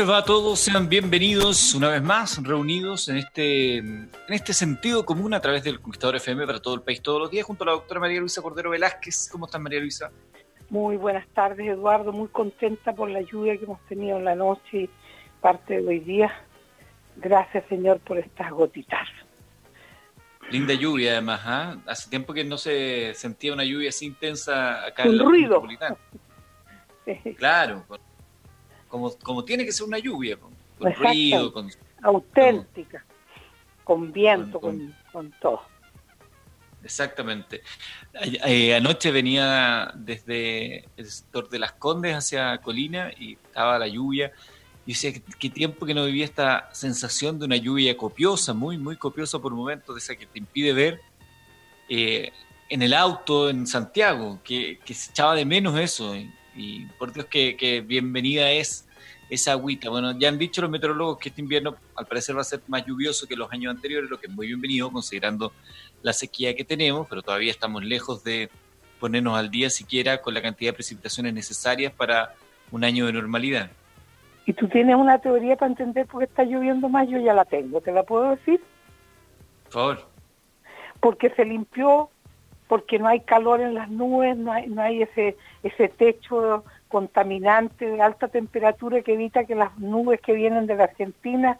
les va a todos? Sean bienvenidos una vez más, reunidos en este, en este sentido común a través del Conquistador FM para todo el país todos los días, junto a la doctora María Luisa Cordero Velázquez. ¿Cómo estás, María Luisa? Muy buenas tardes, Eduardo. Muy contenta por la lluvia que hemos tenido en la noche y parte de hoy día. Gracias, Señor, por estas gotitas. Linda lluvia, además. ¿ah? Hace tiempo que no se sentía una lluvia así intensa acá en la ruido. metropolitana. Sí, Claro, con- como, como tiene que ser una lluvia, con, con ruido, con, auténtica, con viento, Con- con, con todo. Exactamente. Eh, anoche venía desde el sector de Las Condes hacia Colina y estaba la lluvia. Y decía, ¿qué, qué tiempo que no vivía esta sensación de una lluvia copiosa, muy, muy copiosa por momentos, de esa que te impide ver eh, en el auto en Santiago, que, que se echaba de menos eso. Y, y por Dios que, que bienvenida es esa agüita. Bueno, ya han dicho los meteorólogos que este invierno al parecer va a ser más lluvioso que los años anteriores, lo que es muy bienvenido considerando la sequía que tenemos, pero todavía estamos lejos de ponernos al día siquiera con la cantidad de precipitaciones necesarias para un año de normalidad. Y tú tienes una teoría para entender por qué está lloviendo más, yo ya la tengo, ¿te la puedo decir? Por favor. Porque se limpió, porque no hay calor en las nubes, no hay, no hay ese, ese techo contaminante de alta temperatura que evita que las nubes que vienen de la Argentina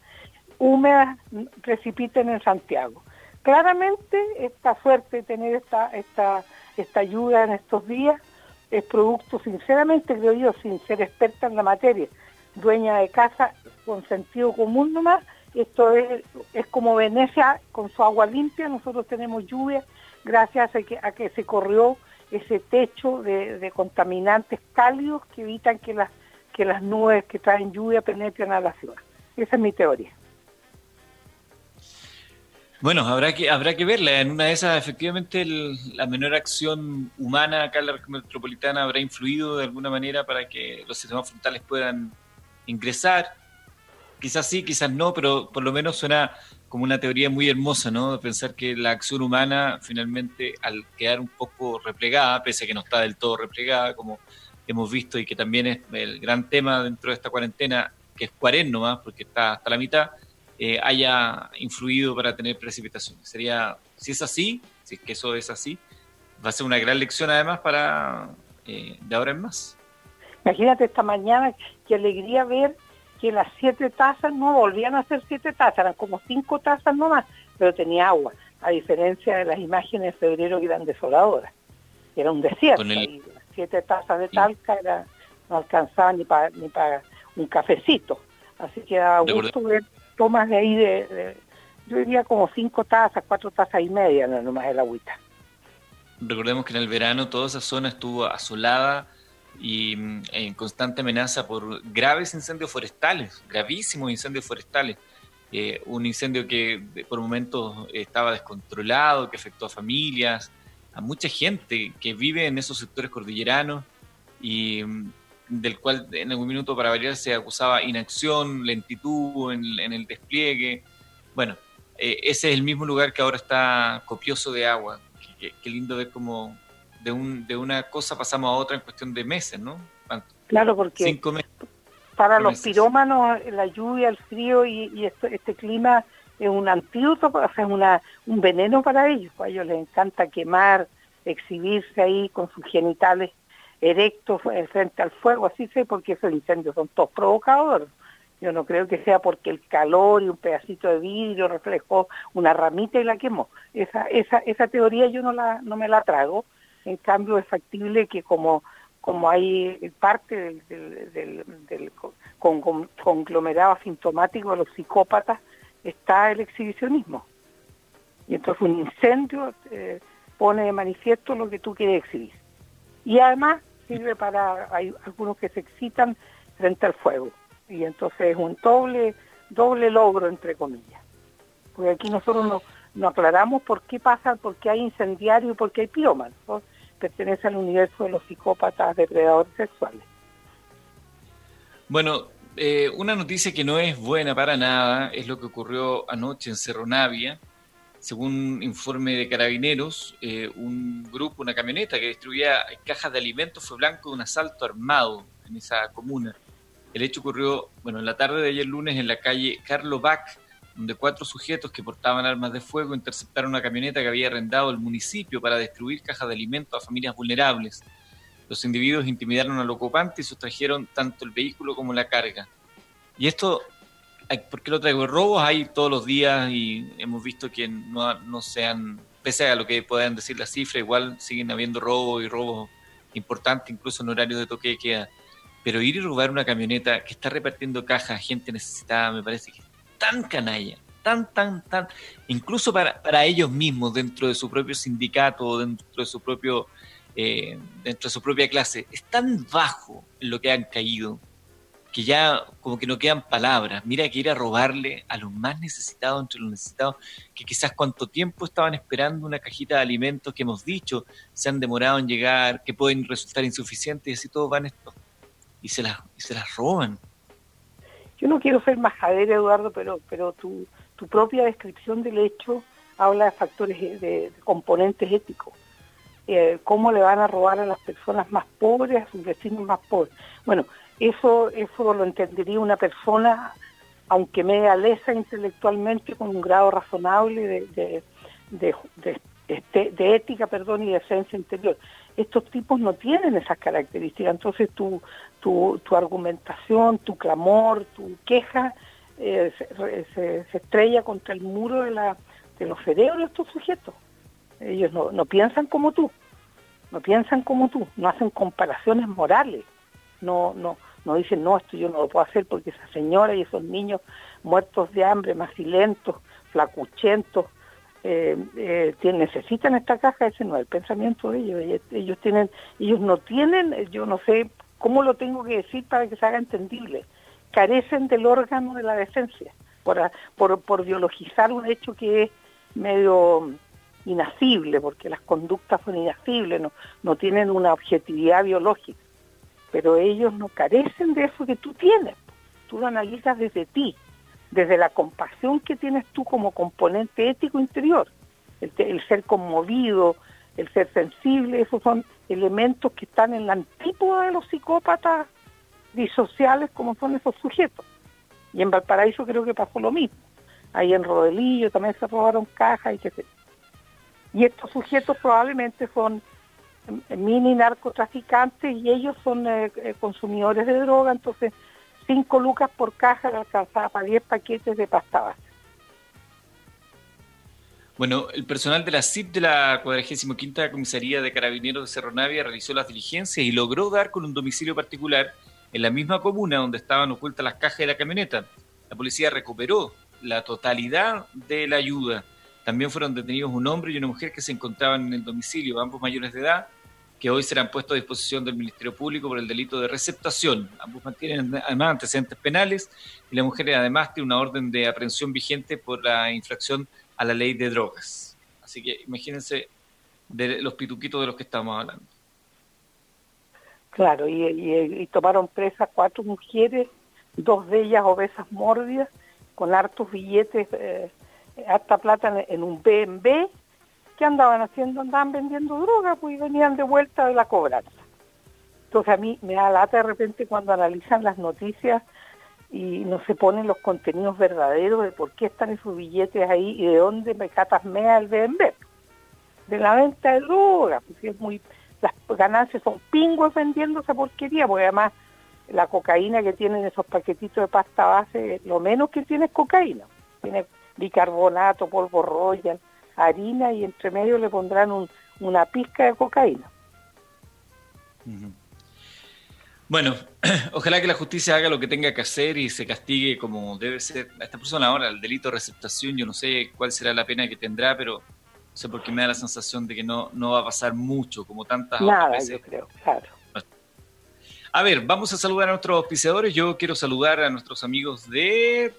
húmedas precipiten en Santiago. Claramente esta suerte de tener esta, esta, esta ayuda en estos días. Es producto, sinceramente creo yo, sin ser experta en la materia, dueña de casa con sentido común nomás, esto es, es como Venecia con su agua limpia, nosotros tenemos lluvia gracias a que, se corrió ese techo de, contaminantes cálidos que evitan que las, que las nubes que traen lluvia penetren a la ciudad. Esa es mi teoría. Bueno, habrá que, habrá que verla. En una de esas, efectivamente, el- la menor acción humana acá en la metropolitana habrá influido de alguna manera para que los sistemas frontales puedan ingresar. Quizás sí, quizás no, pero por lo menos suena como una teoría muy hermosa, ¿no? De pensar que la acción humana, finalmente, al quedar un poco replegada, pese a que no está del todo replegada, como hemos visto, y que también es el gran tema dentro de esta cuarentena, que es cuarentena nomás, porque está hasta la mitad, eh, haya influido para tener precipitaciones. Sería, si es así, si es que eso es así, va a ser una gran lección además para eh, de ahora en más. Imagínate esta mañana, qué alegría ver que las siete tazas no volvían a ser siete tazas, eran como cinco tazas nomás, pero tenía agua, a diferencia de las imágenes de febrero que eran desoladoras. Era un desierto, el- y las siete tazas de talca era, no alcanzaban ni para ni para un cafecito. Así que De gusto ver tomas de ahí de, de- yo diría como cinco tazas, cuatro tazas y media no nomás el agüita. Recordemos que en el verano toda esa zona estuvo asolada y mm, en constante amenaza por graves incendios forestales, gravísimos incendios forestales. Eh, un incendio que por momentos estaba descontrolado, que afectó a familias, a mucha gente que vive en esos sectores cordilleranos y mm, del cual en algún minuto para variar se acusaba inacción, lentitud en, en el despliegue. Bueno, eh, ese es el mismo lugar que ahora está copioso de agua. Qué- qué lindo ver cómo de, un, de una cosa pasamos a otra en cuestión de meses, ¿no? Claro, porque para los pirómanos la lluvia, el frío y, este clima es un antídoto, o sea, es una, un veneno para ellos. A ellos les encanta quemar, exhibirse ahí con sus genitales erectos eh, frente al fuego, así sé, porque esos incendios son todos provocadores. Yo no creo que sea porque el calor y un pedacito de vidrio reflejó una ramita y la quemó. Esa, esa, esa teoría yo no, la, no me la trago. En cambio, es factible que como, como hay parte del, del, del, conglomerado asintomático de los psicópatas, está el exhibicionismo. Y entonces un incendio eh, pone de manifiesto lo que tú quieres exhibir. Y además sirve para, hay algunos que se excitan frente al fuego. Y entonces es un doble, doble logro, entre comillas. Porque aquí nosotros no, aclaramos por qué pasa, por qué hay incendiario y por qué hay pirómanos. Pertenece al universo de los psicópatas depredadores sexuales. Bueno, eh, una noticia que no es buena para nada es lo que ocurrió anoche en Cerro Navia. Según informe de carabineros, eh, un grupo, una camioneta que distribuía cajas de alimentos fue blanco de un asalto armado en esa comuna. El hecho ocurrió, bueno, en la tarde de ayer lunes en la calle Carlo Bach, donde cuatro sujetos que portaban armas de fuego interceptaron una camioneta que había arrendado el municipio para distribuir cajas de alimentos a familias vulnerables. Los individuos intimidaron al ocupante y sustrajeron tanto el vehículo como la carga. Y esto, ¿por qué lo traigo? Robos hay todos los días y hemos visto que no, no sean, pese a lo que puedan decir las cifras, igual siguen habiendo robos y robos importantes, incluso en horario de toque de queda. Pero ir y robar una camioneta que está repartiendo cajas a gente necesitada me parece que es tan canalla, tan, tan, tan, incluso para, para ellos mismos, dentro de su propio sindicato, dentro de su propio eh, dentro de su propia clase, es tan bajo lo que han caído que ya como que no quedan palabras. Mira que ir a robarle a los más necesitados entre los necesitados, que quizás cuánto tiempo estaban esperando una cajita de alimentos que hemos dicho se han demorado en llegar, que pueden resultar insuficientes y así todos van estos y se las, y se las roban. Yo no quiero ser majadera, Eduardo, pero, pero tu, tu propia descripción del hecho habla de factores, de componentes éticos eh, cómo le van a robar a las personas más pobres, a sus vecinos más pobres. Bueno, eso, eso lo entendería una persona, aunque media lesa intelectualmente, con un grado razonable de, de, este, de, ética perdón, y de esencia interior. Estos tipos no tienen esas características, entonces tu, tu, tu argumentación, tu clamor, tu queja eh, se, estrella contra el muro de, la, de los cerebros de estos sujetos. Ellos no, no piensan como tú, no piensan como tú, no hacen comparaciones morales, no, no, no dicen, no, esto yo no lo puedo hacer porque esa señora y esos niños muertos de hambre, macilentos, flacuchentos, eh, eh, necesitan esta caja, ese no es el pensamiento de ellos. Ellos tienen, ellos no tienen, yo no sé cómo lo tengo que decir para que se haga entendible, carecen del órgano de la decencia por, por, biologizar un hecho que es medio inacible, porque las conductas son inacibles, no, no tienen una objetividad biológica, pero ellos no carecen de eso que tú tienes, tú lo analizas desde ti, desde la compasión que tienes tú como componente ético interior, el, ser conmovido, el ser sensible, esos son elementos que están en la antípoda de los psicópatas disociales como son esos sujetos. Y en Valparaíso creo que pasó lo mismo. Ahí en Rodelillo también se robaron cajas y que se y estos sujetos probablemente son mini narcotraficantes y ellos son eh, eh, consumidores de droga, entonces 5 lucas por caja alcanzaba para 10 paquetes de pasta base. Bueno, el personal de la CIP de la 45 Comisaría de Carabineros de Cerro Navia realizó las diligencias y logró dar con un domicilio particular en la misma comuna donde estaban ocultas las cajas de la camioneta. La policía recuperó la totalidad de la ayuda. También fueron detenidos un hombre y una mujer que se encontraban en el domicilio, ambos mayores de edad, que hoy serán puestos a disposición del Ministerio Público por el delito de receptación. Ambos mantienen además antecedentes penales y la mujer además tiene una orden de aprehensión vigente por la infracción a la ley de drogas. Así que imagínense de los pituquitos de los que estamos hablando. Claro, y, tomaron presas cuatro mujeres, dos de ellas obesas mórbidas, con hartos billetes eh, harta plata en, un B&B, ¿qué andaban haciendo? Andaban vendiendo droga, pues venían de vuelta de la cobranza. Entonces a mí me da lata de repente cuando analizan las noticias y no se ponen los contenidos verdaderos de por qué están esos billetes ahí y de dónde me catas mea el BNB. De la venta de droga, porque es muy, las ganancias son pingües vendiendo esa porquería, porque además la cocaína que tienen esos paquetitos de pasta base, lo menos que tiene es cocaína. Tiene bicarbonato, polvo royal, harina y entre medio le pondrán una pizca de cocaína. Bueno, ojalá que la justicia haga lo que tenga que hacer y se castigue como debe ser a esta persona ahora, el delito de receptación, yo no sé cuál será la pena que tendrá, pero no sé por qué me da la sensación de que no, no va a pasar mucho, como tantas Nada, veces. yo creo, claro. A ver, vamos a saludar a nuestros auspiciadores. Yo quiero saludar a nuestros amigos de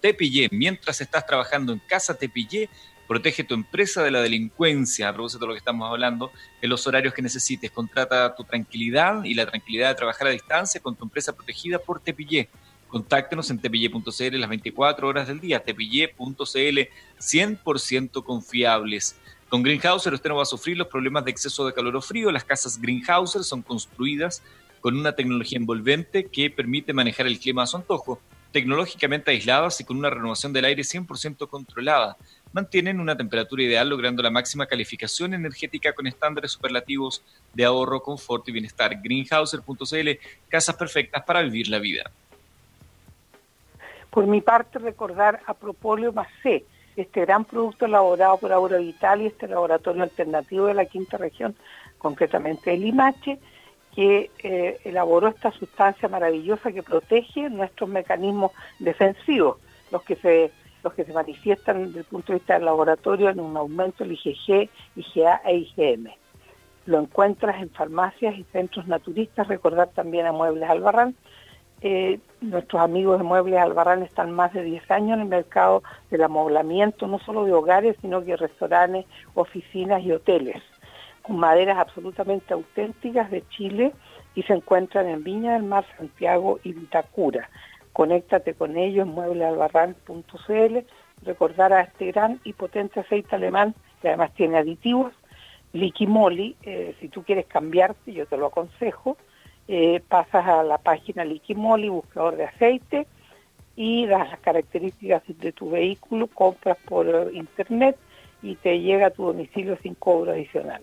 Tepillé. Mientras estás trabajando en casa Tepillé, Protege tu empresa de la delincuencia, a de lo que estamos hablando, en los horarios que necesites. Contrata tu tranquilidad y la tranquilidad de trabajar a distancia con tu empresa protegida por Tepillé. Contáctenos en tepillé.cl las 24 horas del día. Tepillé.cl 100% confiables. Con Greenhouser usted no va a sufrir los problemas de exceso de calor o frío. Las casas Greenhouser son construidas con una tecnología envolvente que permite manejar el clima a su antojo, tecnológicamente aisladas y con una renovación del aire 100% controlada mantienen una temperatura ideal logrando la máxima calificación energética con estándares superlativos de ahorro, confort y bienestar. Greenhouser.cl, casas perfectas para vivir la vida. Por mi parte, recordar a Propolio C, este gran producto elaborado por Aura Vital y este laboratorio alternativo de la quinta región, concretamente el IMACHE, que eh, elaboró esta sustancia maravillosa que protege nuestros mecanismos defensivos, los que se los que se manifiestan desde el punto de vista del laboratorio en un aumento del IgG, IgA e IgM. Lo encuentras en farmacias y centros naturistas, recordar también a Muebles Albarrán. Eh, nuestros amigos de Muebles Albarrán están más de 10 años en el mercado del amoblamiento, no solo de hogares, sino que restaurantes, oficinas y hoteles, con maderas absolutamente auténticas de Chile y se encuentran en Viña del Mar, Santiago y Vitacura conéctate con ellos, mueblealbarrán.cl, recordar a este gran y potente aceite alemán, que además tiene aditivos, Liquimoli, eh, si tú quieres cambiarte, yo te lo aconsejo, eh, pasas a la página Liquimoli, buscador de aceite, y das las características de tu vehículo, compras por internet y te llega a tu domicilio sin cobro adicional.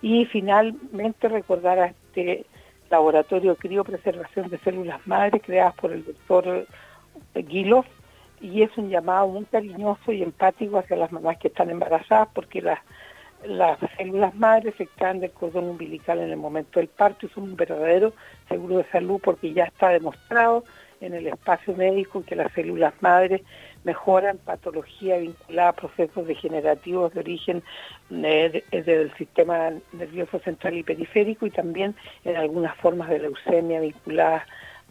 Y finalmente recordar a este laboratorio criopreservación de células madres creadas por el doctor Guilov y es un llamado muy cariñoso y empático hacia las mamás que están embarazadas porque las, las células madres se extraen del cordón umbilical en el momento del parto y son un verdadero seguro de salud porque ya está demostrado en el espacio médico que las células madres mejoran patología vinculada a procesos degenerativos de origen eh, del sistema nervioso central y periférico y también en algunas formas de leucemia vinculadas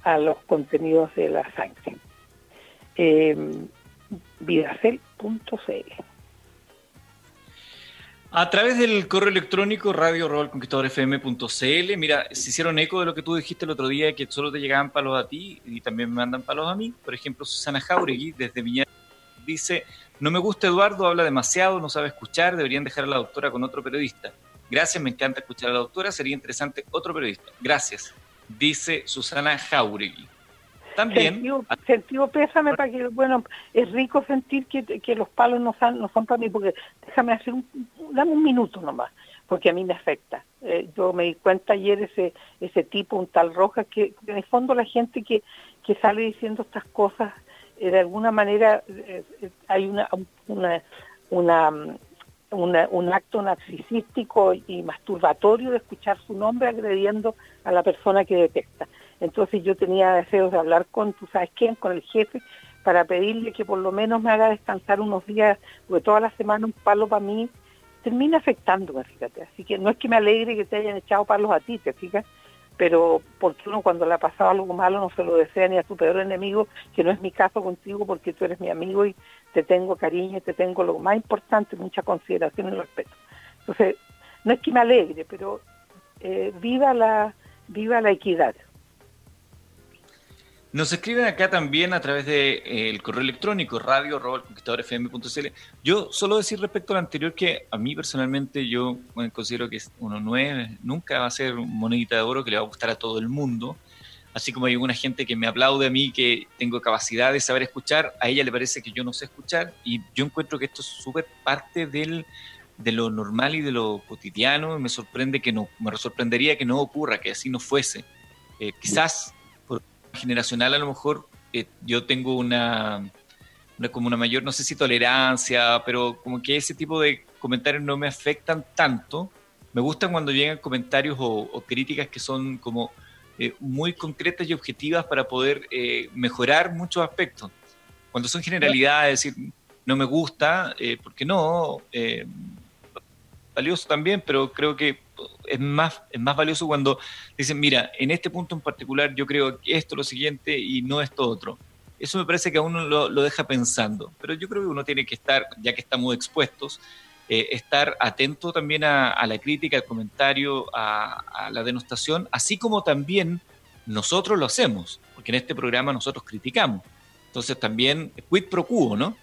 a los contenidos de la sangre. Eh, vidacel.cl a través del correo electrónico radio fm.cl, mira, se hicieron eco de lo que tú dijiste el otro día, que solo te llegaban palos a ti y también me mandan palos a mí. Por ejemplo, Susana Jauregui, desde Viña, dice, no me gusta Eduardo, habla demasiado, no sabe escuchar, deberían dejar a la doctora con otro periodista. Gracias, me encanta escuchar a la doctora, sería interesante otro periodista. Gracias, dice Susana Jauregui. También. Sentido, pésame para que, bueno, es rico sentir que, que los palos no son, no son para mí, porque déjame hacer un, dame un minuto nomás, porque a mí me afecta. Eh, yo me di cuenta ayer ese ese tipo, un tal Roja, que, en el fondo la gente que, que sale diciendo estas cosas, eh, de alguna manera eh, hay una, una, una un acto narcisístico y masturbatorio de escuchar su nombre agrediendo a la persona que detecta. Entonces yo tenía deseos de hablar con, tú sabes quién, con el jefe, para pedirle que por lo menos me haga descansar unos días, porque toda la semana un palo para mí termina afectándome, fíjate. Así que no es que me alegre que te hayan echado palos a ti, te fijas, pero porque uno cuando le ha pasado algo malo no se lo desea ni a tu peor enemigo, que no es mi caso contigo porque tú eres mi amigo y te tengo cariño y te tengo lo más importante, mucha consideración y respeto. Entonces, no es que me alegre, pero eh, viva la viva la equidad. Nos escriben acá también a través del de, eh, correo electrónico radio fm.cl. Yo solo decir respecto al anterior que a mí personalmente yo considero que uno no es, nunca va a ser monedita de oro que le va a gustar a todo el mundo. Así como hay alguna gente que me aplaude a mí que tengo capacidad de saber escuchar, a ella le parece que yo no sé escuchar y yo encuentro que esto es súper parte del, de lo normal y de lo cotidiano. Me sorprende que no, me sorprendería que no ocurra, que así no fuese. Eh, quizás generacional a lo mejor eh, yo tengo una, como una mayor, no sé si tolerancia, pero como que ese tipo de comentarios no me afectan tanto. Me gustan cuando llegan comentarios o, críticas que son como eh, muy concretas y objetivas para poder eh, mejorar muchos aspectos. Cuando son generalidades, decir, no me gusta, porque no, valioso también, pero creo que es más, es más valioso cuando dicen, mira, en este punto en particular yo creo que esto es lo siguiente y no esto otro. Eso me parece que a uno lo, deja pensando, pero yo creo que uno tiene que estar, ya que estamos expuestos, eh, estar atento también a, la crítica, al comentario, a, la denostación, así como también nosotros lo hacemos, porque en este programa nosotros criticamos. Entonces también, quid pro quo, ¿no?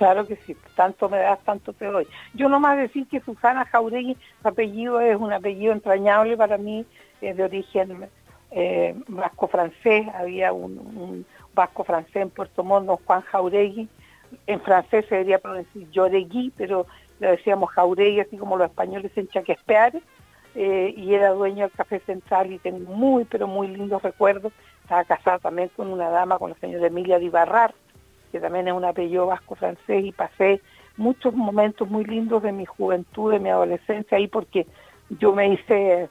Claro que sí, tanto me das, tanto te doy. Yo nomás decir que Susana Jauregui, su apellido es un apellido entrañable para mí, de origen eh, vasco-francés, había un, vasco-francés en Puerto Montt, Juan Jauregui, en francés se debería pronunciar Lloregui, pero le decíamos Jauregui, así como los españoles en Chaquespear, eh, y era dueño del Café Central y tengo muy, pero muy lindos recuerdos. Estaba casada también con una dama, con la señora Emilia de Ibarrar, que también es un apellido vasco francés, y pasé muchos momentos muy lindos de mi juventud, de mi adolescencia ahí, porque yo me hice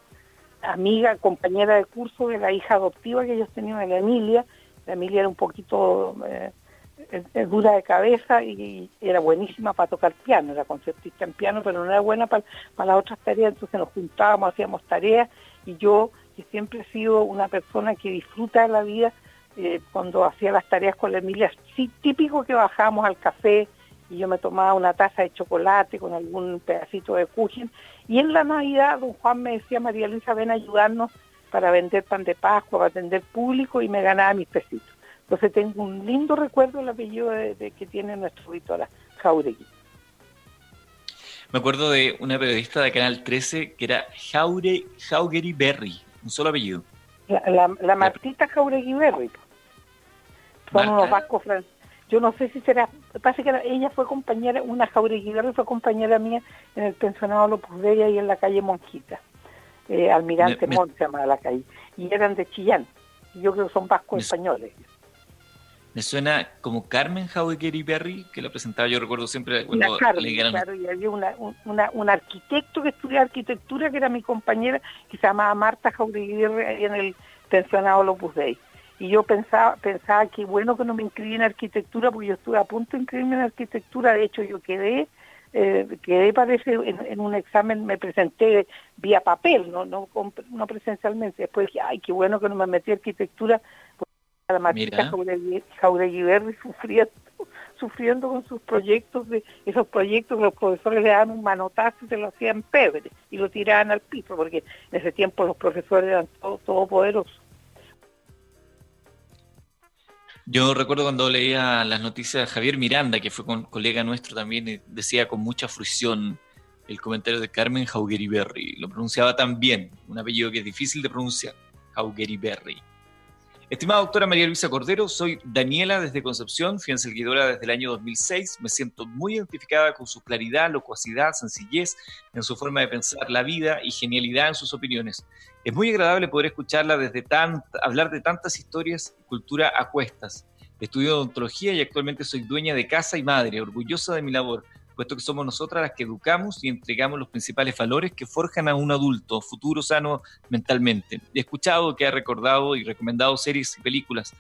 amiga, compañera de curso de la hija adoptiva que ellos tenían, de la Emilia. La Emilia era un poquito eh, dura de cabeza y era buenísima para tocar piano, era concertista en piano, pero no era buena para, para las otras tareas, entonces nos juntábamos, hacíamos tareas y yo, que siempre he sido una persona que disfruta de la vida, eh, cuando hacía las tareas con la Emilia, sí, típico que bajábamos al café y yo me tomaba una taza de chocolate con algún pedacito de cujen. Y en la Navidad don Juan me decía, María Luisa, ven a ayudarnos para vender pan de Pascua, para atender público y me ganaba mis pesitos. Entonces tengo un lindo recuerdo el apellido de, que tiene nuestra auditora, Jauregui. Me acuerdo de una periodista de Canal 13 que era Jaure, Jaugeri Berry, un solo apellido. La, la, Martita Jauregui Berry. Son unos vascos franceses. Yo no sé si será, pasa que ella fue compañera, una Jauregui fue compañera mía en el pensionado Lopus Dei y en la calle Monquita. Eh, Almirante Mont se llama la calle. Y eran de Chillán. Yo creo que son vascos españoles. Me suena como Carmen Jauregui Berry, que la presentaba, yo recuerdo siempre cuando le Claro, y había una, una, un arquitecto que estudiaba arquitectura, que era mi compañera, que se llamaba Marta Jauregui en el pensionado Lopus Dei. Y yo pensaba, pensaba que bueno que no me inscribí en arquitectura, porque yo estuve a punto de inscribirme en arquitectura, de hecho yo quedé, eh, quedé parece en, un examen, me presenté vía papel, no, no, no presencialmente, después dije, ay, qué bueno que no me metí en arquitectura, la Martita Jauregui Berri sufriendo, sufriendo con sus proyectos, de esos proyectos los profesores le daban un manotazo y se lo hacían pebre y lo tiraban al piso, porque en ese tiempo los profesores eran todopoderosos. Yo recuerdo cuando leía las noticias de Javier Miranda, que fue con, colega nuestro también, decía con mucha fruición el comentario de Carmen Berry Lo pronunciaba tan bien, un apellido que es difícil de pronunciar, Berry Estimada doctora María Luisa Cordero, soy Daniela desde Concepción, fui seguidora desde el año 2006. Me siento muy identificada con su claridad, locuacidad, sencillez en su forma de pensar la vida y genialidad en sus opiniones. Es muy agradable poder escucharla desde tan, hablar de tantas historias y cultura a cuestas. Estudio odontología y actualmente soy dueña de casa y madre, orgullosa de mi labor puesto que somos nosotras las que educamos y entregamos los principales valores que forjan a un adulto futuro sano mentalmente. He escuchado que ha recordado y recomendado series y películas,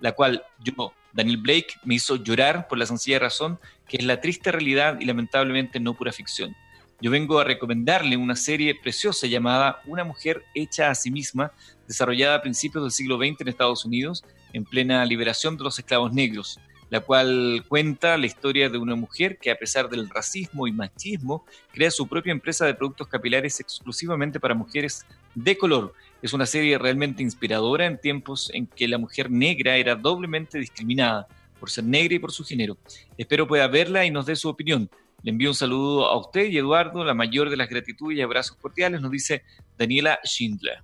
la cual yo, Daniel Blake, me hizo llorar por la sencilla razón que es la triste realidad y lamentablemente no pura ficción. Yo vengo a recomendarle una serie preciosa llamada Una mujer hecha a sí misma, desarrollada a principios del siglo XX en Estados Unidos, en plena liberación de los esclavos negros la cual cuenta la historia de una mujer que a pesar del racismo y machismo crea su propia empresa de productos capilares exclusivamente para mujeres de color. Es una serie realmente inspiradora en tiempos en que la mujer negra era doblemente discriminada por ser negra y por su género. Espero pueda verla y nos dé su opinión. Le envío un saludo a usted y Eduardo, la mayor de las gratitudes y abrazos cordiales, nos dice Daniela Schindler.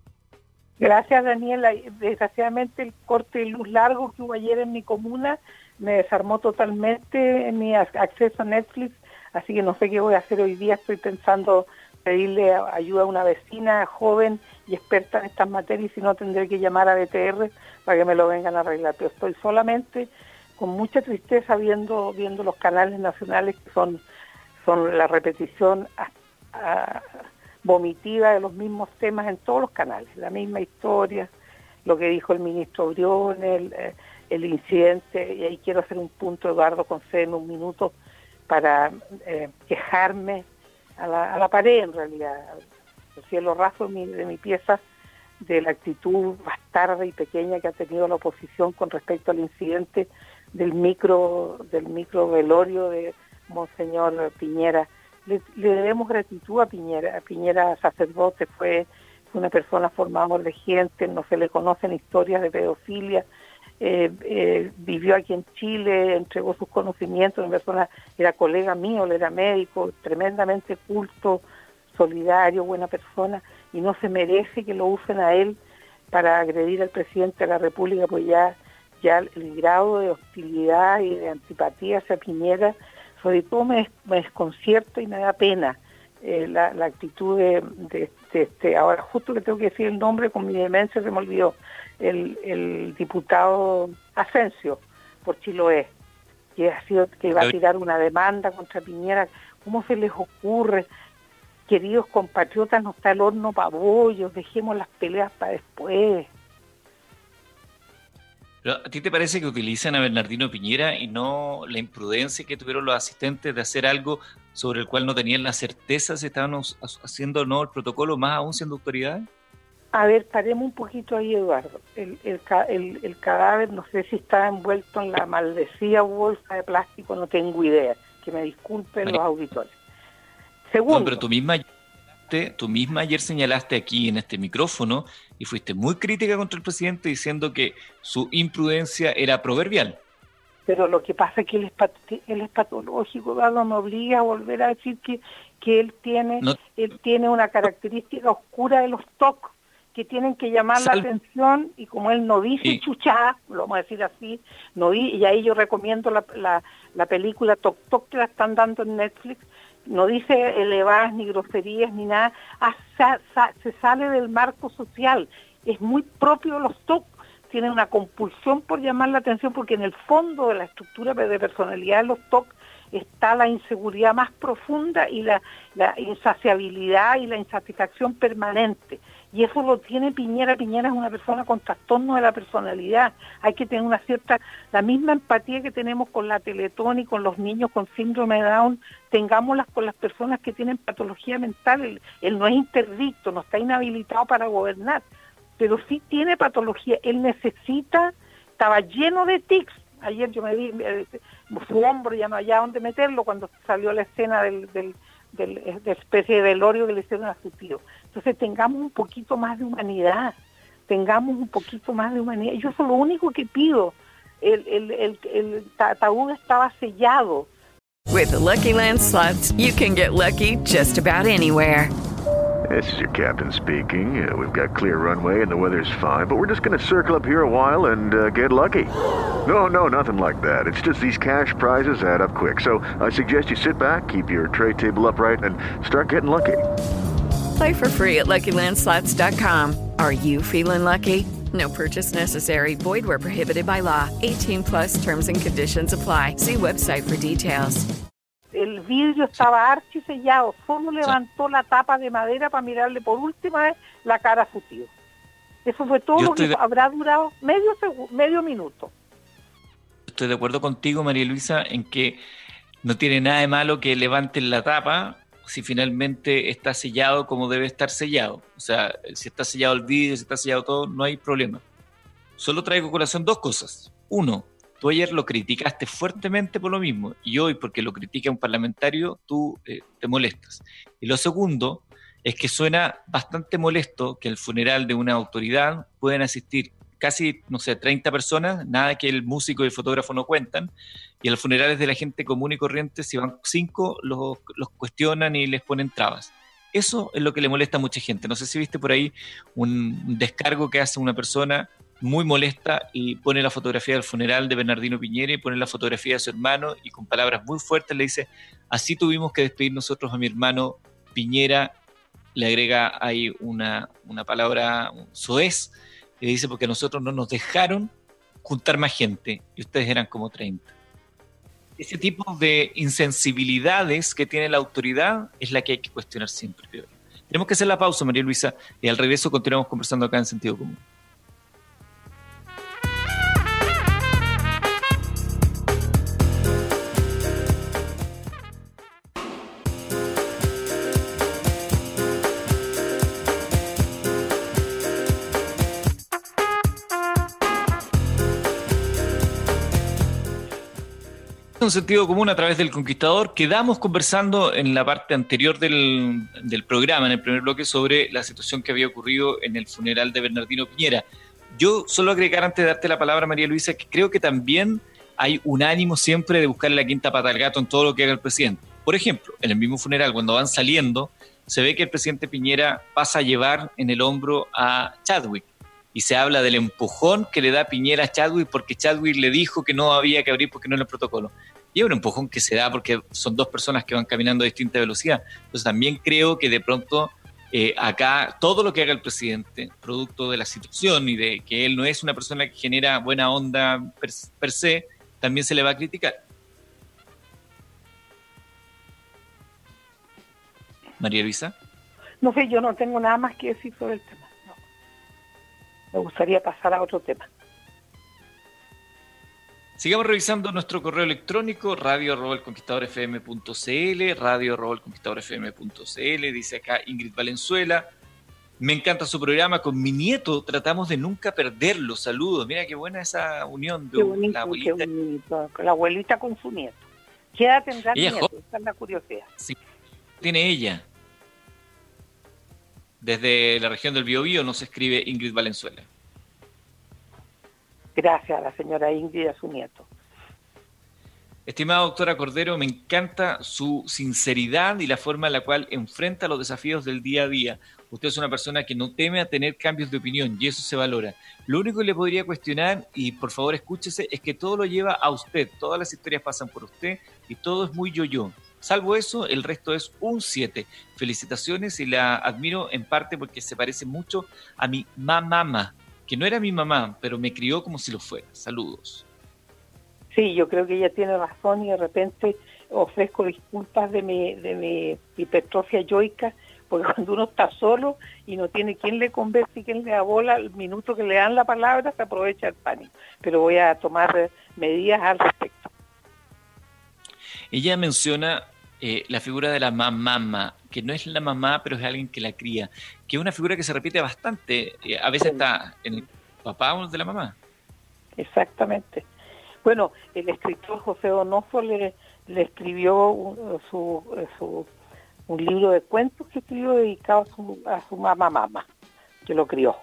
Gracias, Daniela. Desgraciadamente el corte de luz largo que hubo ayer en mi comuna me desarmó totalmente en mi acceso a Netflix, así que no sé qué voy a hacer hoy día. Estoy pensando pedirle ayuda a una vecina joven y experta en estas materias y si no tendré que llamar a BTR para que me lo vengan a arreglar. Pero estoy solamente con mucha tristeza viendo viendo los canales nacionales que son son la repetición vomitiva de los mismos temas en todos los canales, la misma historia, lo que dijo el ministro Briones, eh, el, incidente, y ahí quiero hacer un punto, Eduardo, concédeme un minuto para eh, quejarme a la, a pared en realidad, el cielo raso de mi, pieza, de la actitud bastarda y pequeña que ha tenido la oposición con respecto al incidente del micro, del micro velorio de Monseñor Piñera le, debemos gratitud a Piñera. Piñera sacerdote fue una persona formador de gente, no se le conocen historias de pedofilia, eh, eh, vivió aquí en Chile, entregó sus conocimientos, una persona, era colega mío, él era médico, tremendamente culto, solidario, buena persona, y no se merece que lo usen a él para agredir al presidente de la República, pues ya, ya el grado de hostilidad y de antipatía hacia Piñera sobre todo me, desconcierto y me da pena eh, la, actitud de, este, ahora justo que tengo que decir el nombre, con mi demencia se me olvidó, el, diputado Asensio por Chiloé, que ha sido, que va a tirar una demanda contra Piñera, ¿cómo se les ocurre? Queridos compatriotas, no está el horno para bollos, dejemos las peleas para después. ¿A ti te parece que utilizan a Bernardino Piñera y no la imprudencia que tuvieron los asistentes de hacer algo sobre el cual no tenían la certeza si estaban haciendo o no el protocolo, más aún siendo autoridad? A ver, paremos un poquito ahí, Eduardo. El, el, cadáver, no sé si está envuelto en la maldecida bolsa de plástico, no tengo idea. Que me disculpen los auditores. Segundo. pero tú misma tú misma ayer señalaste aquí en este micrófono y fuiste muy crítica contra el presidente diciendo que su imprudencia era proverbial. Pero lo que pasa es que él es, patológico, ¿verdad? me obliga a volver a decir que, que él tiene él tiene una característica oscura de los TOC que tienen que llamar la atención y como él no dice chuchá, lo vamos a decir así, no y ahí yo recomiendo la, la, la película Toc Toc que la están dando en Netflix, no dice elevadas ni groserías ni nada, ah, se sale del marco social, es muy propio los TOC, tiene una compulsión por llamar la atención porque en el fondo de la estructura de personalidad de los TOC está la inseguridad más profunda y la, la insaciabilidad y la insatisfacción permanente. Y eso lo tiene Piñera. Piñera es una persona con trastorno de la personalidad. Hay que tener una cierta, la misma empatía que tenemos con la Teletón y con los niños con síndrome de Down, tengámoslas con las personas que tienen patología mental. Él, no es interdicto, no está inhabilitado para gobernar, pero sí tiene patología. Él necesita, estaba lleno de tics. Ayer yo me vi, eh, su hombro ya no había dónde meterlo cuando salió la escena del, del, del, de especie de velorio que le hicieron a su tío entonces tengamos un poquito más de humanidad, tengamos un poquito más de humanidad. Yo eso es lo único que pido. El, el, el, el ataúd estaba sellado. With the Lucky Land slots, you can get lucky just about anywhere. This is your captain speaking. Uh, we've got clear runway and the weather's fine, but we're just going to circle up here a while and uh, get lucky. No, no, nothing like that. It's just these cash prizes add up quick. So I suggest you sit back, keep your tray table upright, and start getting lucky. Play for free at LuckyLandSlots.com. Are you feeling lucky? No purchase necessary. Void where prohibited by law. 18 plus terms and conditions apply. See website for details. El vidrio estaba archisellado. Solo levantó la tapa de madera para mirarle por última vez la cara a su tío. Eso fue todo lo que de... habrá durado medio, medio minuto. Estoy de acuerdo contigo, María Luisa, en que no tiene nada de malo que levanten la tapa si finalmente está sellado como debe estar sellado. O sea, si está sellado el vídeo, si está sellado todo, no hay problema. Solo traigo a colación dos cosas. Uno, tú ayer lo criticaste fuertemente por lo mismo y hoy porque lo critica un parlamentario tú eh, te molestas. Y lo segundo es que suena bastante molesto que el funeral de una autoridad puedan asistir casi, no sé, 30 personas, nada que el músico y el fotógrafo no cuentan, y a los funerales de la gente común y corriente, si van cinco, los, los cuestionan y les ponen trabas. Eso es lo que le molesta a mucha gente. No sé si viste por ahí un descargo que hace una persona muy molesta y pone la fotografía del funeral de Bernardino Piñera y pone la fotografía de su hermano y con palabras muy fuertes le dice, así tuvimos que despedir nosotros a mi hermano Piñera, le agrega ahí una, una palabra soez, y dice, porque nosotros no nos dejaron juntar más gente y ustedes eran como 30. Ese tipo de insensibilidades que tiene la autoridad es la que hay que cuestionar siempre. Tenemos que hacer la pausa, María Luisa, y al regreso continuamos conversando acá en sentido común. Un sentido común a través del conquistador. Quedamos conversando en la parte anterior del, del, programa, en el primer bloque, sobre la situación que había ocurrido en el funeral de Bernardino Piñera. Yo solo agregar antes de darte la palabra, María Luisa, que creo que también hay un ánimo siempre de buscarle la quinta pata al gato en todo lo que haga el presidente. Por ejemplo, en el mismo funeral, cuando van saliendo, se ve que el presidente Piñera pasa a llevar en el hombro a Chadwick y se habla del empujón que le da Piñera a Chadwick porque Chadwick le dijo que no había que abrir porque no era el protocolo. Y es un empujón que se da porque son dos personas que van caminando a distinta velocidad. Entonces también creo que de pronto eh, acá todo lo que haga el presidente, producto de la situación y de que él no es una persona que genera buena onda per, se, también se le va a criticar. María Luisa. No sé, yo no tengo nada más que decir sobre el tema. Me gustaría pasar a otro tema. Sigamos revisando nuestro correo electrónico, radio radio dice acá Ingrid Valenzuela. Me encanta su programa, con mi nieto tratamos de nunca perderlo. Saludos, mira qué buena esa unión de la abuelita. la abuelita con su nieto. ¿Qué edad tendrá el nieto? Esa es la curiosidad. Sí, tiene ella. Desde la región del Biobío nos escribe Ingrid Valenzuela. Gracias a la señora Ingrid y a su nieto. Estimada doctora Cordero, me encanta su sinceridad y la forma en la cual enfrenta los desafíos del día a día. Usted es una persona que no teme a tener cambios de opinión y eso se valora. Lo único que le podría cuestionar, y por favor escúchese, es que todo lo lleva a usted. Todas las historias pasan por usted y todo es muy yo-yo. Salvo eso, el resto es un 7. Felicitaciones y la admiro en parte porque se parece mucho a mi mamá que no era mi mamá, pero me crió como si lo fuera. Saludos. Sí, yo creo que ella tiene razón y de repente ofrezco disculpas de mi, de mi hipertrofia yoica, porque cuando uno está solo y no tiene quien le converse y quien le abola, el minuto que le dan la palabra se aprovecha el pánico. Pero voy a tomar medidas al respecto. Ella menciona eh, la figura de la mamá, que no es la mamá, pero es alguien que la cría, que es una figura que se repite bastante, eh, a veces está en el papá o de la mamá. Exactamente. Bueno, el escritor José Donoso le, le escribió un, su, un libro de cuentos que escribió dedicado a su, a su mamá mamá, que lo crió.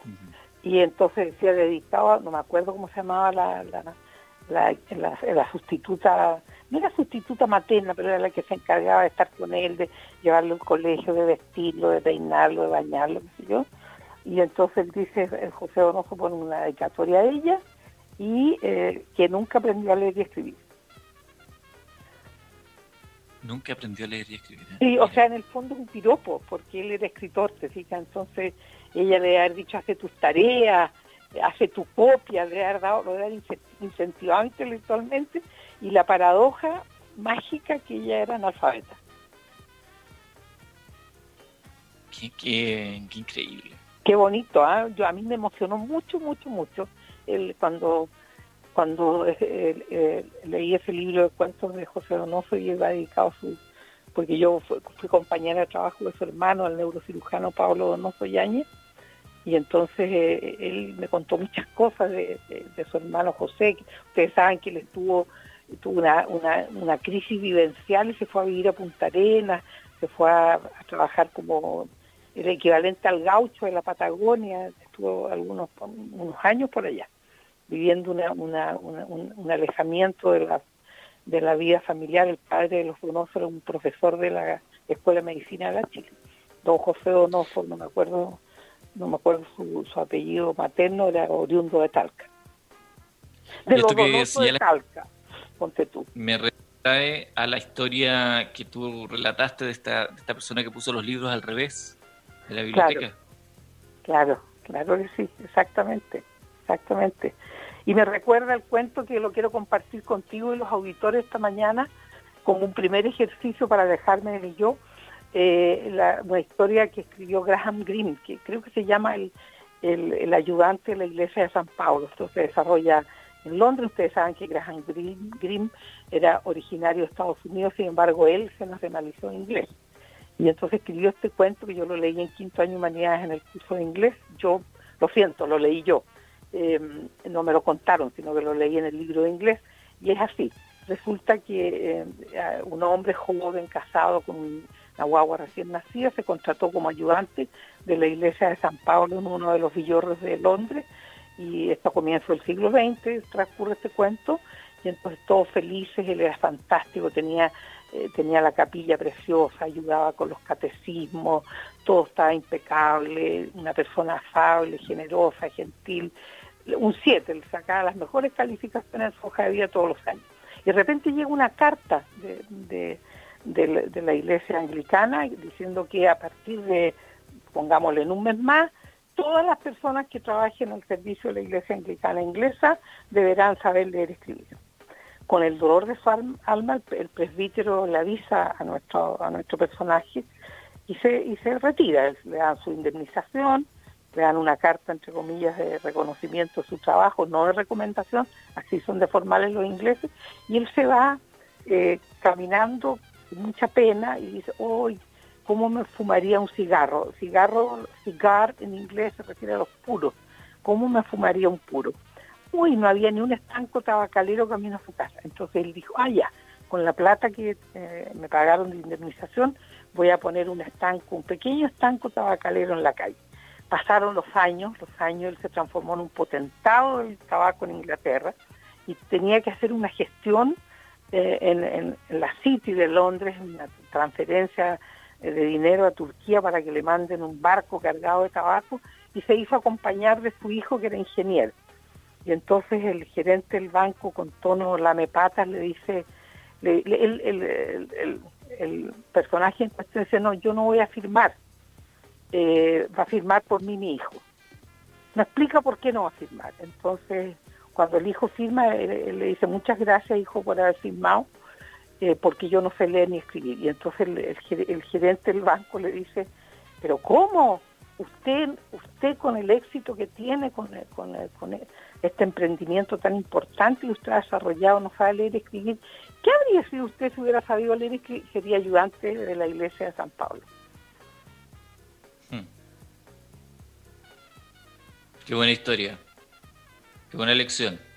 Y entonces decía dedicado, no me acuerdo cómo se llamaba la, la, la, la sustituta no era sustituta materna, pero era la que se encargaba de estar con él, de llevarlo al colegio, de vestirlo, de peinarlo, de bañarlo, qué sé yo. Y entonces dice, el José Donoso pone una dedicatoria a ella y eh, que nunca aprendió a leer y escribir. Nunca aprendió a leer y escribir. ¿eh? Sí, o sea, en el fondo es un piropo, porque él era escritor, te fijas, entonces ella le ha dicho, hace tus tareas, hace tu copia, le ha dado, lo ha incentivado intelectualmente, y la paradoja mágica que ella era analfabeta. Qué, qué, increíble. Qué bonito, ¿ah? Yo, a mí me emocionó mucho, mucho, mucho el, cuando cuando eh, leí ese libro de cuentos de José Donoso y iba dedicado a su porque yo fui, compañera de trabajo de su hermano, el neurocirujano Pablo Donoso Yáñez, y entonces eh, él me contó muchas cosas de, de, su hermano José, ustedes saben que él estuvo tuvo una, una, una, crisis vivencial y se fue a vivir a Punta Arenas, se fue a, trabajar como era equivalente al gaucho de la Patagonia, estuvo algunos unos años por allá, viviendo una, una, un, alejamiento de la, de la vida familiar. El padre de los Donoso era un profesor de la Escuela de Medicina de la Chile, don José Donoso, no me acuerdo, no me acuerdo su, su apellido materno, era oriundo de Talca. De los Donoso de Talca, ponte tú. Me retrae a la historia que tú relataste de esta, de esta persona que puso los libros al revés de la biblioteca. Claro, claro, que sí, exactamente, exactamente. Y me recuerda el cuento que lo quiero compartir contigo y los auditores esta mañana como un primer ejercicio para dejarme de yo, eh, la, una historia que escribió Graham Greene, que creo que se llama el, el, ayudante de la iglesia de San Pablo. Esto se desarrolla en Londres. Ustedes saben que Graham Greene, era originario de Estados Unidos, sin embargo, él se nacionalizó en inglés. Y entonces escribió este cuento que yo lo leí en quinto año de humanidades en el curso de inglés. Yo, lo siento, lo leí yo. Em, no me lo contaron, sino que lo leí en el libro de inglés. Y es así. Resulta que eh, un hombre joven casado con una guagua recién nacida se contrató como ayudante de la iglesia de San Pablo en uno de los villorres de Londres. Y esto comienza el siglo XX, transcurre este cuento. Y entonces todos felices, él era fantástico, tenía eh, tenía la capilla preciosa, ayudaba con los catecismos, todo estaba impecable, una persona afable, generosa, gentil, un 7, le sacaba las mejores calificaciones en su hoja de vida todos los años. Y de repente llega una carta de, de, la iglesia anglicana diciendo que a partir de, pongámosle en un mes más, todas las personas que trabajen en el servicio de la iglesia anglicana inglesa deberán saber leer y escribir con el dolor de su alma, el, presbítero le avisa a nuestro, a nuestro personaje y se, y se retira. Le dan su indemnización, le dan una carta, entre comillas, de reconocimiento de su trabajo, no de recomendación, así son de formales los ingleses, y él se va eh, caminando con mucha pena y dice, hoy, ¿cómo me fumaría un cigarro? Cigarro, cigar en inglés se refiere a los puros. ¿Cómo me fumaría un puro? uy, no había ni un estanco tabacalero camino a su casa. Entonces él dijo, ah, ya, con la plata que eh, me pagaron de indemnización, voy a poner un estanco, un pequeño estanco tabacalero en la calle. Pasaron los años, los años él se transformó en un potentado del tabaco en Inglaterra y tenía que hacer una gestión eh, en, la City de Londres, una transferencia de dinero a Turquía para que le manden un barco cargado de tabaco y se hizo acompañar de su hijo que era ingeniero y entonces el gerente del banco con tono lamepatas le dice, el, personaje en cuestión dice, no, yo no voy a firmar, eh, va a firmar por mí mi hijo. No explica por qué no va a firmar. Entonces, cuando el hijo firma, él, le dice, muchas gracias hijo por haber firmado, eh, porque yo no sé leer ni escribir. Y entonces el, gerente del banco le dice, pero ¿cómo? Usted, usted con el éxito que tiene, con, con, con, este emprendimiento tan importante que usted ha desarrollado, no sabe leer y escribir. ¿Qué habría sido usted si hubiera sabido leer y escribir? Sería ayudante de la iglesia de San Pablo. Hmm. Qué buena historia. Qué buena lección.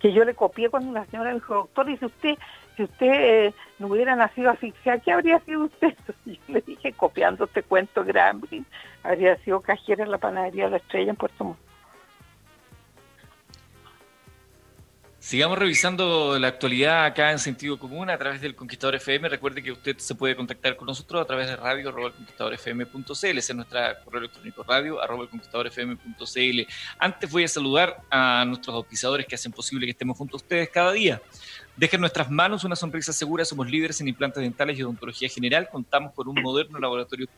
Que yo le copié cuando la señora dijo, doctor, dice usted, si usted eh, no hubiera nacido asfixiado, ¿qué habría sido usted? Yo le dije, copiando este cuento grande, habría sido cajera en la panadería de la Estrella en Puerto Montt. Sigamos revisando la actualidad acá en sentido común a través del Conquistador FM. Recuerde que usted se puede contactar con nosotros a través de radio ese es nuestro correo electrónico radio Antes voy a saludar a nuestros auspiciadores que hacen posible que estemos juntos a ustedes cada día. Dejen en nuestras manos una sonrisa segura. Somos líderes en implantes dentales y odontología general. Contamos con un moderno laboratorio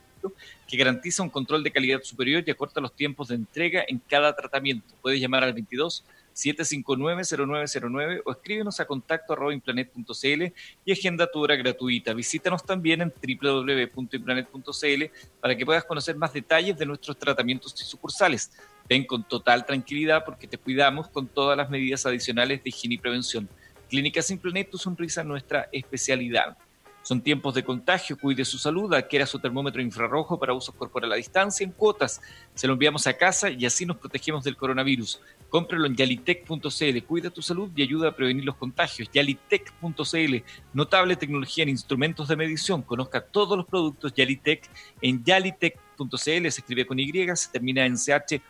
que garantiza un control de calidad superior y acorta los tiempos de entrega en cada tratamiento. Puedes llamar al 22 759-0909 o escríbenos a contacto arroba implanet.cl y agenda tu hora gratuita. Visítanos también en www.implanet.cl para que puedas conocer más detalles de nuestros tratamientos y sucursales. Ven con total tranquilidad porque te cuidamos con todas las medidas adicionales de higiene y prevención. Clínica Implanet, tu sonrisa, nuestra especialidad. Son tiempos de contagio, cuide su salud, adquiera su termómetro infrarrojo para uso corporal a distancia en cuotas. Se lo enviamos a casa y así nos protegemos del coronavirus. Cómpralo en yalitech.cl. Cuida tu salud y ayuda a prevenir los contagios. Yalitech.cl. Notable tecnología en instrumentos de medición. Conozca todos los productos Yalitech en yalitech.cl. Se escribe con Y, se termina en CH.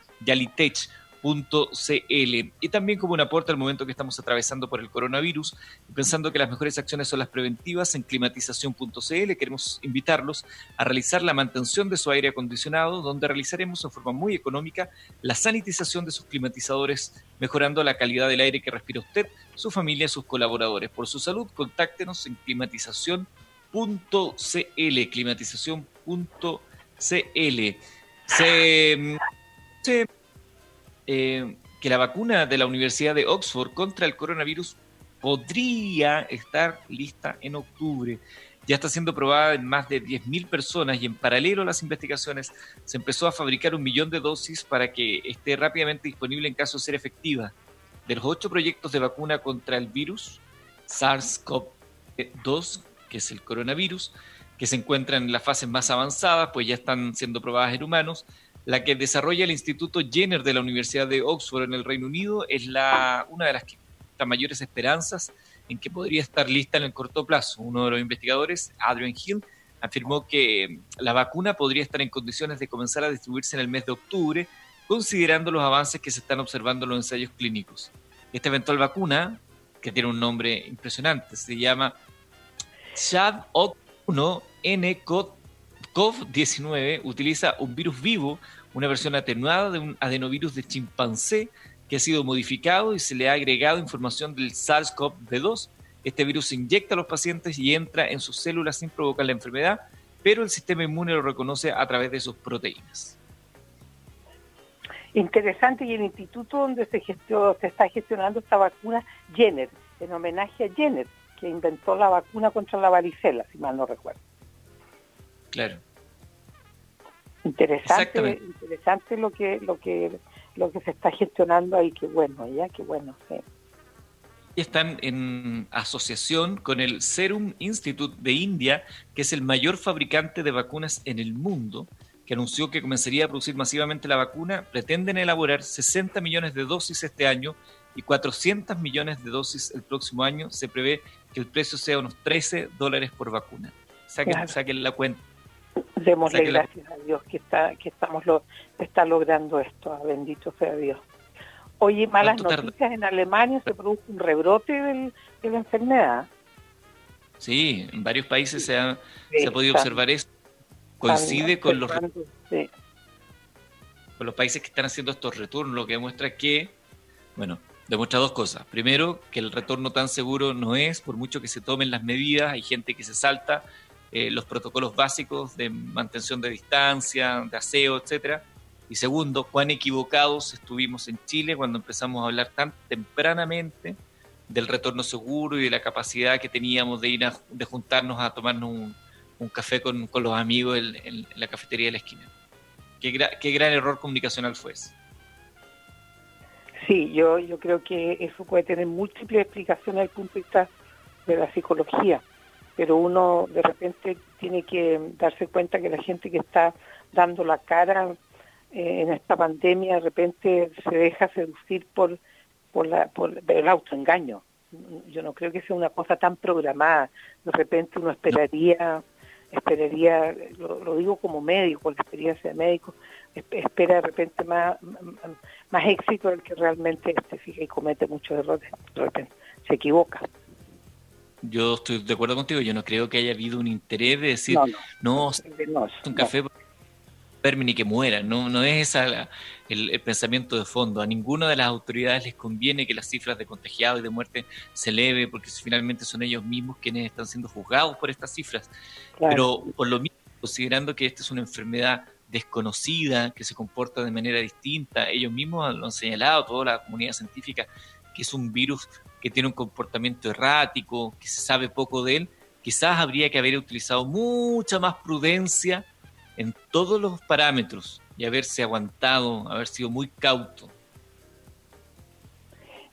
Yalitech y también como un aporte al momento que estamos atravesando por el coronavirus, pensando que las mejores acciones son las preventivas, en climatización.cl queremos invitarlos a realizar la mantención de su aire acondicionado, donde realizaremos en forma muy económica la sanitización de sus climatizadores, mejorando la calidad del aire que respira usted, su familia y sus colaboradores. Por su salud, contáctenos en climatización.cl, climatización.cl. Se eh, que la vacuna de la Universidad de Oxford contra el coronavirus podría estar lista en octubre. Ya está siendo probada en más de 10.000 personas y en paralelo a las investigaciones se empezó a fabricar un millón de dosis para que esté rápidamente disponible en caso de ser efectiva. De los ocho proyectos de vacuna contra el virus SARS-CoV-2, que es el coronavirus, que se encuentran en las fases más avanzadas, pues ya están siendo probadas en humanos, la que desarrolla el Instituto Jenner de la Universidad de Oxford en el Reino Unido, es la, una de las mayores esperanzas en que podría estar lista en el corto plazo. Uno de los investigadores, Adrian Hill, afirmó que la vacuna podría estar en condiciones de comenzar a distribuirse en el mes de octubre, considerando los avances que se están observando en los ensayos clínicos. Esta eventual vacuna, que tiene un nombre impresionante, se llama CHAD-1-NCOT COV-19 utiliza un virus vivo, una versión atenuada de un adenovirus de chimpancé que ha sido modificado y se le ha agregado información del SARS-CoV-2. Este virus se inyecta a los pacientes y entra en sus células sin provocar la enfermedad, pero el sistema inmune lo reconoce a través de sus proteínas. Interesante, y el instituto donde se, se está gestionando esta vacuna, Jenner, en homenaje a Jenner, que inventó la vacuna contra la varicela, si mal no recuerdo. Claro. Interesante, interesante lo que lo que lo que se está gestionando ahí, qué bueno, ya, qué bueno, sí. Están en asociación con el Serum Institute de India, que es el mayor fabricante de vacunas en el mundo, que anunció que comenzaría a producir masivamente la vacuna. Pretenden elaborar 60 millones de dosis este año y 400 millones de dosis el próximo año. Se prevé que el precio sea unos 13 dólares por vacuna. Saquen, saquen la cuenta. Démosle gracias a Dios que está que estamos lo está logrando esto, bendito sea Dios. Oye, malas noticias, en Alemania se produjo un rebrote de la enfermedad. Sí, en varios países se ha, se ha podido observar esto. Coincide con los, con los países que están haciendo estos retornos, lo que demuestra que, bueno, demuestra dos cosas. Primero, que el retorno tan seguro no es, por mucho que se tomen las medidas, hay gente que se salta eh, los protocolos básicos de mantención de distancia, de aseo, etcétera. Y segundo, cuán equivocados estuvimos en Chile cuando empezamos a hablar tan tempranamente del retorno seguro y de la capacidad que teníamos de ir a, de juntarnos a tomarnos un, café con, los amigos en, la cafetería de la esquina. Qué, qué gran error comunicacional fue ese. Sí, yo, yo creo que eso puede tener múltiples explicaciones desde el punto de vista de la psicología pero uno de repente tiene que darse cuenta que la gente que está dando la cara eh, en esta pandemia de repente se deja seducir por por, la, por el autoengaño. Yo no creo que sea una cosa tan programada. De repente uno esperaría, esperaría, lo, digo como médico, la experiencia de médico, espera de repente más, más éxito del que realmente fija y comete muchos errores. De repente se equivoca yo estoy de acuerdo contigo, yo no creo que haya habido un interés de decir, no, no, un café ni que muera, no, no es esa el, pensamiento de fondo. A ninguna de las autoridades les conviene que las cifras de contagiados y de muerte se eleve, porque finalmente son ellos mismos quienes están siendo juzgados por estas cifras. Pero por lo mismo, considerando que esta es una enfermedad desconocida, que se comporta de manera distinta, ellos mismos lo han señalado, toda la comunidad científica, que es un virus que tiene un comportamiento errático, que se sabe poco de él, quizás habría que haber utilizado mucha más prudencia en todos los parámetros y haberse aguantado, haber sido muy cauto.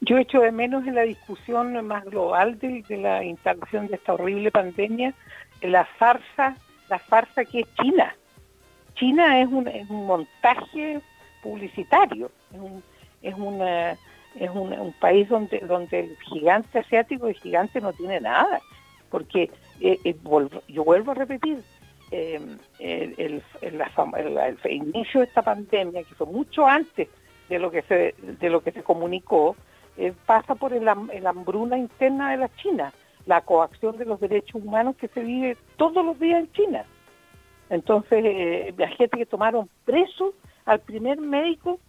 Yo echo de menos en la discusión más global de, la instalación de esta horrible pandemia la farsa, la farsa que es China. China es un, es un montaje publicitario, es un, es una es un, país donde donde el gigante asiático el gigante no tiene nada. Porque eh, eh, yo vuelvo a repetir em, el, el, inicio de esta pandemia que fue mucho antes de lo que se de lo que se comunicó eh, pasa por el, hambruna interna de la China la coacción de los derechos humanos que se vive todos los días en China. Entonces eh, la gente que tomaron preso al primer médico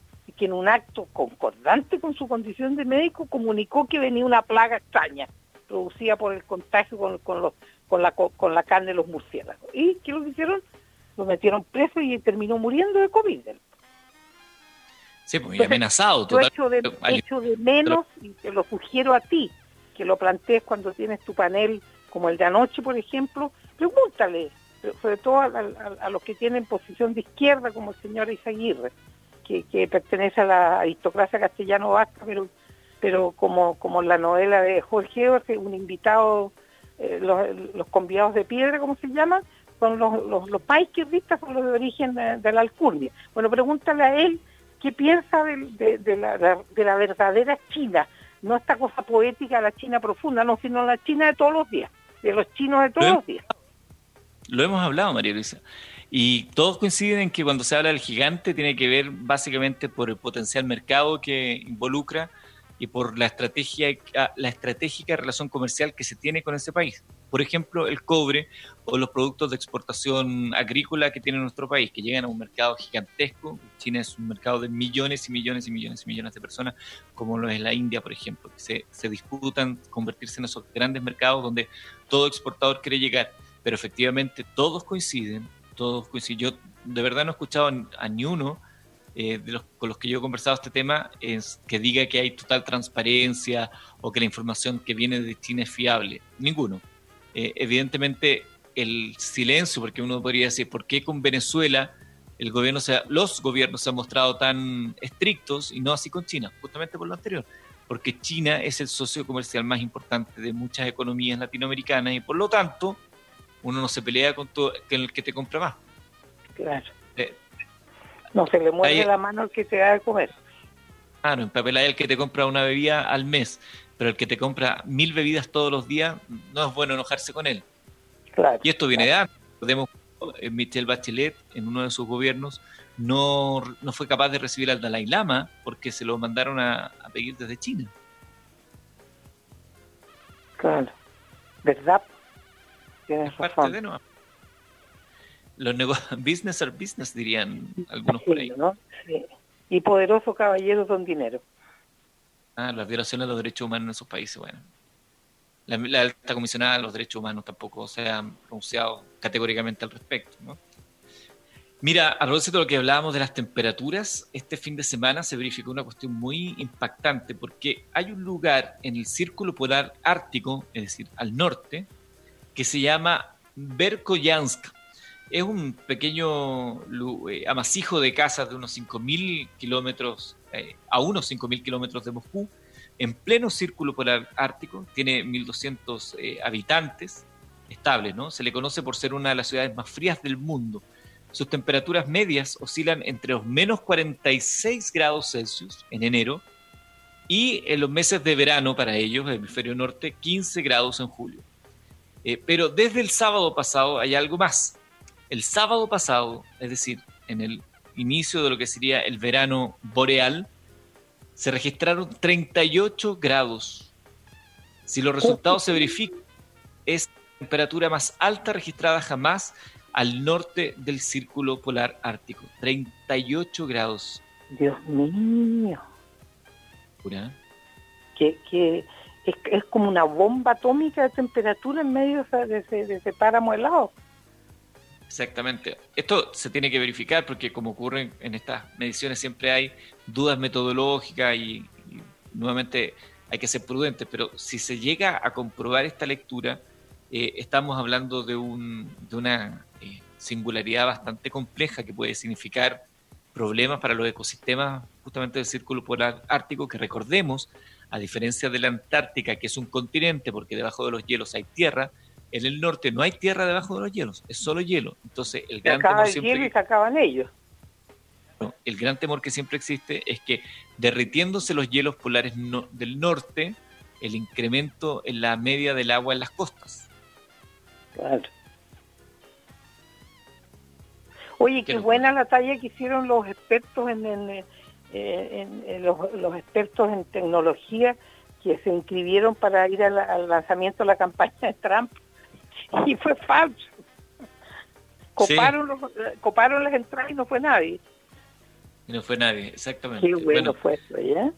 que en un acto concordante con su condición de médico comunicó que venía una plaga extraña producida por el contagio con, con, los, con, la, con la carne de los murciélagos. ¿Y qué lo que hicieron? Lo metieron preso y terminó muriendo de COVID. Sí, pues amenazado. Yo echo de, de menos, y te lo sugiero a ti, que lo plantees cuando tienes tu panel como el de anoche, por ejemplo, pregúntale, sobre todo a, a los que tienen posición de izquierda, como el señor Isaguirre, que, pertenece a la aristocracia castellano vasca, pero pero como, como la novela de Jorge Jorge, un invitado, eh, los, convidados de piedra, como se llaman, son los, los, los más izquierdistas, son los de origen de, la alcurnia. Bueno, pregúntale a él qué piensa de, de, la, de la verdadera China, no esta cosa poética de la China profunda, no, sino la China de todos los días, de los chinos de todos los días. Lo hemos hablado, María Luisa. Y todos coinciden en que cuando se habla del gigante tiene que ver básicamente por el potencial mercado que involucra y por la estrategia la estratégica relación comercial que se tiene con ese país. Por ejemplo, el cobre o los productos de exportación agrícola que tiene nuestro país, que llegan a un mercado gigantesco. China es un mercado de millones y millones y millones y millones de personas, como lo es la India, por ejemplo, que se, se disputan convertirse en esos grandes mercados donde todo exportador quiere llegar. Pero efectivamente todos coinciden todos Yo de verdad no he escuchado a ni uno eh, de los con los que yo he conversado este tema es que diga que hay total transparencia o que la información que viene de China es fiable. Ninguno. Eh, evidentemente el silencio, porque uno podría decir, ¿por qué con Venezuela el gobierno sea, los gobiernos se han mostrado tan estrictos y no así con China? Justamente por lo anterior. Porque China es el socio comercial más importante de muchas economías latinoamericanas y por lo tanto uno no se pelea con, todo, el que te compra más. Claro. Eh, no se le mueve la mano al que te da de comer. Claro, en papel hay el que te compra una bebida al mes, pero el que te compra mil bebidas todos los días, no es bueno enojarse con él. Claro, y esto viene de antes. Podemos, eh, Michelle Bachelet, en uno de sus gobiernos, no, no fue capaz de recibir al Dalai Lama porque se lo mandaron a, a pedir desde China. Claro, ¿verdad? Los negocios, business are business, dirían algunos por ahí. Y poderosos caballeros son dinero. Ah, las violaciones de los derechos humanos en esos países, bueno. La, alta comisionada de los derechos humanos tampoco se ha pronunciado categóricamente al respecto, ¿no? Mira, a propósito de lo que hablábamos de las temperaturas, este fin de semana se verificó una cuestión muy impactante porque hay un lugar en el círculo polar ártico, es decir, al norte, que se llama Verkoyansk. Es un pequeño eh, amasijo de casas de unos 5.000 kilómetros, eh, a unos 5.000 kilómetros de Moscú, en pleno círculo polar ártico, tiene 1.200 eh, habitantes estables, ¿no? Se le conoce por ser una de las ciudades más frías del mundo. Sus temperaturas medias oscilan entre los menos 46 grados Celsius en enero y en los meses de verano para ellos, el hemisferio norte, 15 grados en julio. Eh, pero desde el sábado pasado hay algo más. El sábado pasado, es decir, en el inicio de lo que sería el verano boreal, se registraron 38 grados. Si los resultados se verifican, es la temperatura más alta registrada jamás al norte del círculo polar ártico. 38 grados. Dios mío. ¿Pura? ¿Qué, qué, es, como una bomba atómica de temperatura en medio de ese, páramo helado. Exactamente. Esto se tiene que verificar porque como ocurre en estas mediciones siempre hay dudas metodológicas y, nuevamente hay que ser prudentes, pero si se llega a comprobar esta lectura, eh, estamos hablando de, un, de una eh, singularidad bastante compleja que puede significar problemas para los ecosistemas justamente del círculo polar ártico, que recordemos a diferencia de la Antártica, que es un continente porque debajo de los hielos hay tierra, en el norte no hay tierra debajo de los hielos, es solo hielo. Entonces, el gran se acaba el hielo y se acaban ellos. el gran temor que siempre existe es que derritiéndose los hielos polares del norte, el incremento en la media del agua en las costas. Claro. Oye, qué buena la talla que hicieron los expertos en, en, eh, los, expertos en tecnología que se inscribieron para ir al, lanzamiento de la campaña de Trump y fue falso. Coparon, coparon las entradas y no fue nadie. Y no fue nadie, exactamente. Qué bueno, fue eso, ¿ya?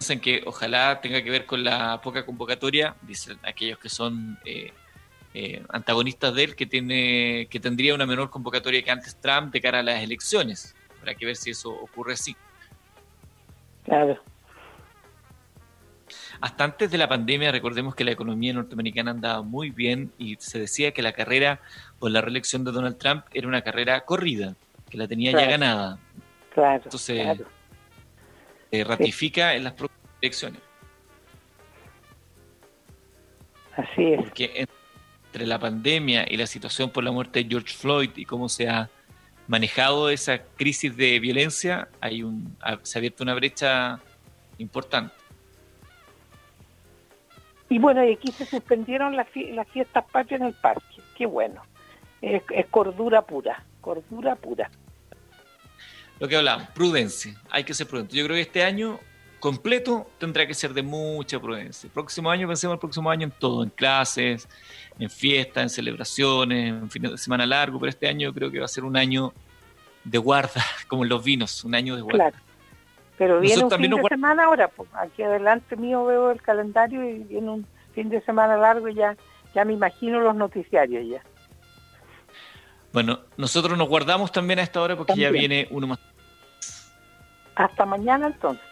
Dicen que ojalá tenga que ver con la poca convocatoria, dicen aquellos que son eh, eh, antagonistas de él, que tiene que tendría una menor convocatoria que antes Trump de cara a las elecciones. Habrá que ver si eso ocurre así. Claro. Hasta antes de la pandemia, recordemos que la economía norteamericana andaba muy bien y se decía que la carrera por la reelección de Donald Trump era una carrera corrida, que la tenía ya ganada. Claro. Entonces, se ratifica en las próximas elecciones. Así es. Porque entre la pandemia y la situación por la muerte de George Floyd y cómo se ha manejado esa crisis de violencia, hay un, se ha abierto una brecha importante. Y bueno, y aquí se suspendieron las, fiestas patrias en el parque. Qué bueno. Es, cordura pura, cordura pura. Lo que hablamos, prudencia. Hay que ser prudente. Yo creo que este año completo tendrá que ser de mucha prudencia. El próximo año, pensemos el próximo año en todo, en clases, en fiestas, en celebraciones, en fines de semana largo, pero este año yo creo que va a ser un año de guarda, como en los vinos, un año de guarda. Claro. Pero viene un fin de semana ahora, pues, aquí adelante mío veo el calendario y viene un fin de semana largo y ya, ya me imagino los noticiarios ya. Bueno, nosotros nos guardamos también a esta hora porque ya viene uno más. Hasta mañana entonces.